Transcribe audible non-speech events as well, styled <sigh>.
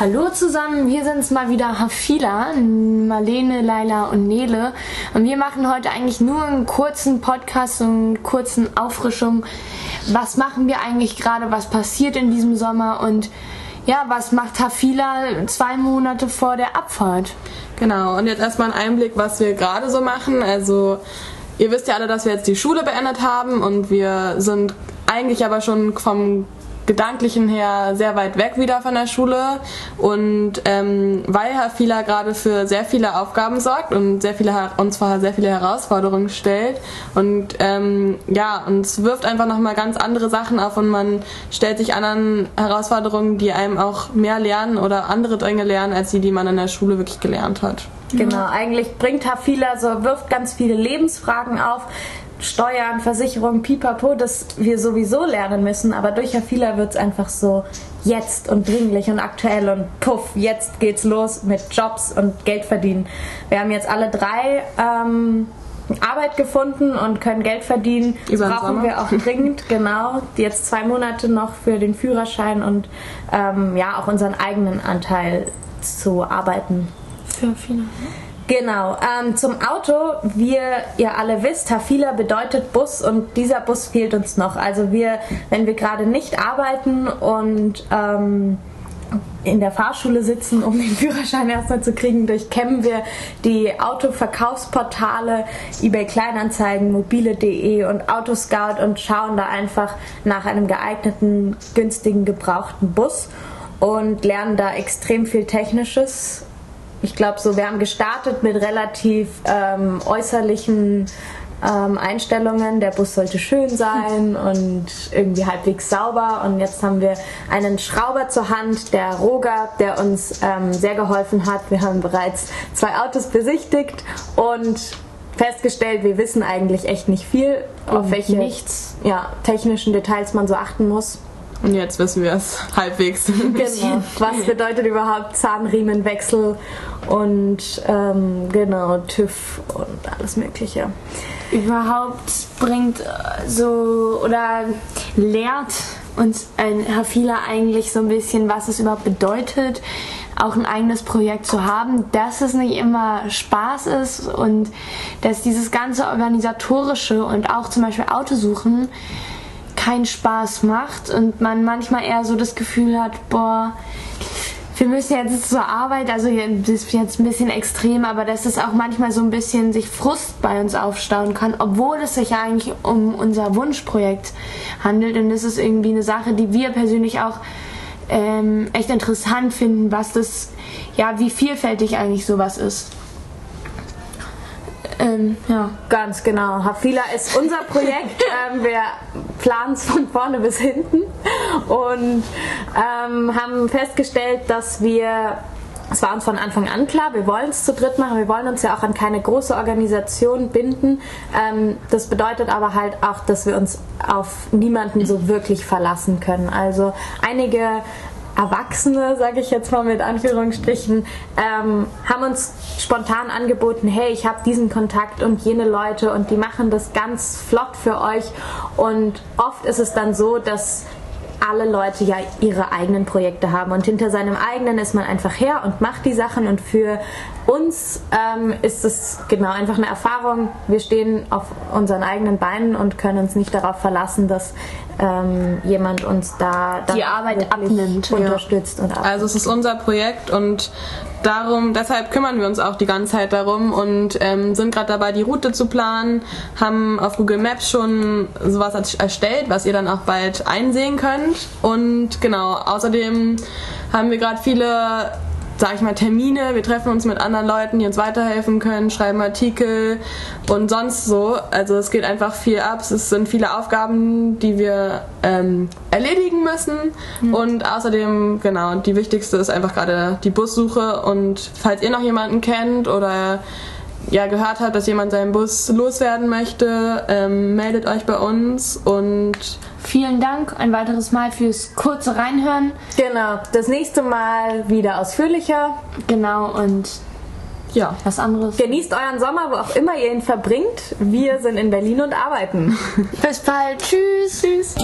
Hallo zusammen, wir sind's mal wieder Hafila, Marlene, Laila und Nele. Und wir machen heute eigentlich nur einen kurzen Podcast und einen kurzen Auffrischung. Was machen wir eigentlich gerade, was passiert in diesem Sommer und ja, was macht Hafila zwei Monate vor der Abfahrt? Genau, und jetzt erstmal ein Einblick, was wir gerade so machen. Also, ihr wisst ja alle, dass wir jetzt die Schule beendet haben und wir sind eigentlich aber schon vom Gedanklichen her sehr weit weg wieder von der Schule und ähm, weil Herr Fieler gerade für sehr viele Aufgaben sorgt und sehr viele uns vor sehr viele Herausforderungen stellt und ähm, ja uns wirft einfach nochmal ganz andere Sachen auf und man stellt sich anderen Herausforderungen, die einem auch mehr lernen oder andere Dinge lernen als die, die man in der Schule wirklich gelernt hat. Genau, eigentlich bringt Hafila so, wirft ganz viele Lebensfragen auf, Steuern, Versicherung, Pipapo, das wir sowieso lernen müssen, aber durch Afila wird es einfach so jetzt und dringlich und aktuell und puff, jetzt geht's los mit Jobs und Geld verdienen. Wir haben jetzt alle drei ähm, Arbeit gefunden und können Geld verdienen. Das brauchen wir auch dringend, <laughs> genau. Jetzt zwei Monate noch für den Führerschein und ähm, ja, auch unseren eigenen Anteil zu arbeiten. Für viele. Genau, ähm, zum Auto, wie ihr alle wisst, Tafila bedeutet Bus und dieser Bus fehlt uns noch. Also wir, wenn wir gerade nicht arbeiten und ähm, in der Fahrschule sitzen, um den Führerschein erstmal zu kriegen, durchkämmen wir die Autoverkaufsportale eBay Kleinanzeigen, mobile.de und Autoscout und schauen da einfach nach einem geeigneten, günstigen, gebrauchten Bus und lernen da extrem viel Technisches ich glaube so, wir haben gestartet mit relativ ähm, äußerlichen ähm, Einstellungen. Der Bus sollte schön sein <laughs> und irgendwie halbwegs sauber. Und jetzt haben wir einen Schrauber zur Hand, der Roger, der uns ähm, sehr geholfen hat. Wir haben bereits zwei Autos besichtigt und festgestellt, wir wissen eigentlich echt nicht viel, auf welche nichts. Ja, technischen Details man so achten muss. Und jetzt wissen wir es <laughs> halbwegs. Genau. Was bedeutet überhaupt Zahnriemenwechsel und ähm, genau TÜV und alles Mögliche. Überhaupt bringt äh, so oder lehrt uns ein Hafila eigentlich so ein bisschen, was es überhaupt bedeutet, auch ein eigenes Projekt zu haben, dass es nicht immer Spaß ist und dass dieses ganze organisatorische und auch zum Beispiel Autosuchen keinen Spaß macht und man manchmal eher so das Gefühl hat, boah, wir müssen jetzt zur Arbeit, also das ist jetzt ein bisschen extrem, aber dass es auch manchmal so ein bisschen sich Frust bei uns aufstauen kann, obwohl es sich eigentlich um unser Wunschprojekt handelt und das ist irgendwie eine Sache, die wir persönlich auch ähm, echt interessant finden, was das, ja, wie vielfältig eigentlich sowas ist. Ähm, ja. Ganz genau. Hafila ist unser Projekt. <laughs> ähm, wir planen es von vorne bis hinten und ähm, haben festgestellt, dass wir es war uns von Anfang an klar, wir wollen es zu dritt machen, wir wollen uns ja auch an keine große Organisation binden. Ähm, das bedeutet aber halt auch, dass wir uns auf niemanden so wirklich verlassen können. Also einige Erwachsene, sage ich jetzt mal mit Anführungsstrichen, ähm, haben uns spontan angeboten, hey, ich habe diesen Kontakt und jene Leute und die machen das ganz flott für euch. Und oft ist es dann so, dass alle Leute ja ihre eigenen Projekte haben und hinter seinem eigenen ist man einfach her und macht die Sachen und für uns ähm, ist es genau einfach eine Erfahrung. Wir stehen auf unseren eigenen Beinen und können uns nicht darauf verlassen, dass ähm, jemand uns da die Arbeit abnimmt, unterstützt ja. und abnimmt. Also es ist unser Projekt und darum, deshalb kümmern wir uns auch die ganze Zeit darum und ähm, sind gerade dabei, die Route zu planen, haben auf Google Maps schon sowas erstellt, was ihr dann auch bald einsehen könnt. Und genau, außerdem haben wir gerade viele sag ich mal, Termine. Wir treffen uns mit anderen Leuten, die uns weiterhelfen können, schreiben Artikel und sonst so. Also es geht einfach viel ab. Es sind viele Aufgaben, die wir ähm, erledigen müssen. Mhm. Und außerdem, genau, die wichtigste ist einfach gerade die Bussuche. Und falls ihr noch jemanden kennt oder ja, gehört habt, dass jemand seinen Bus loswerden möchte, ähm, meldet euch bei uns und vielen Dank ein weiteres Mal fürs kurze Reinhören. Genau, das nächste Mal wieder ausführlicher. Genau und ja, was anderes. Genießt euren Sommer, wo auch immer ihr ihn verbringt. Wir sind in Berlin und arbeiten. <laughs> Bis bald. Tschüss. Tschüss.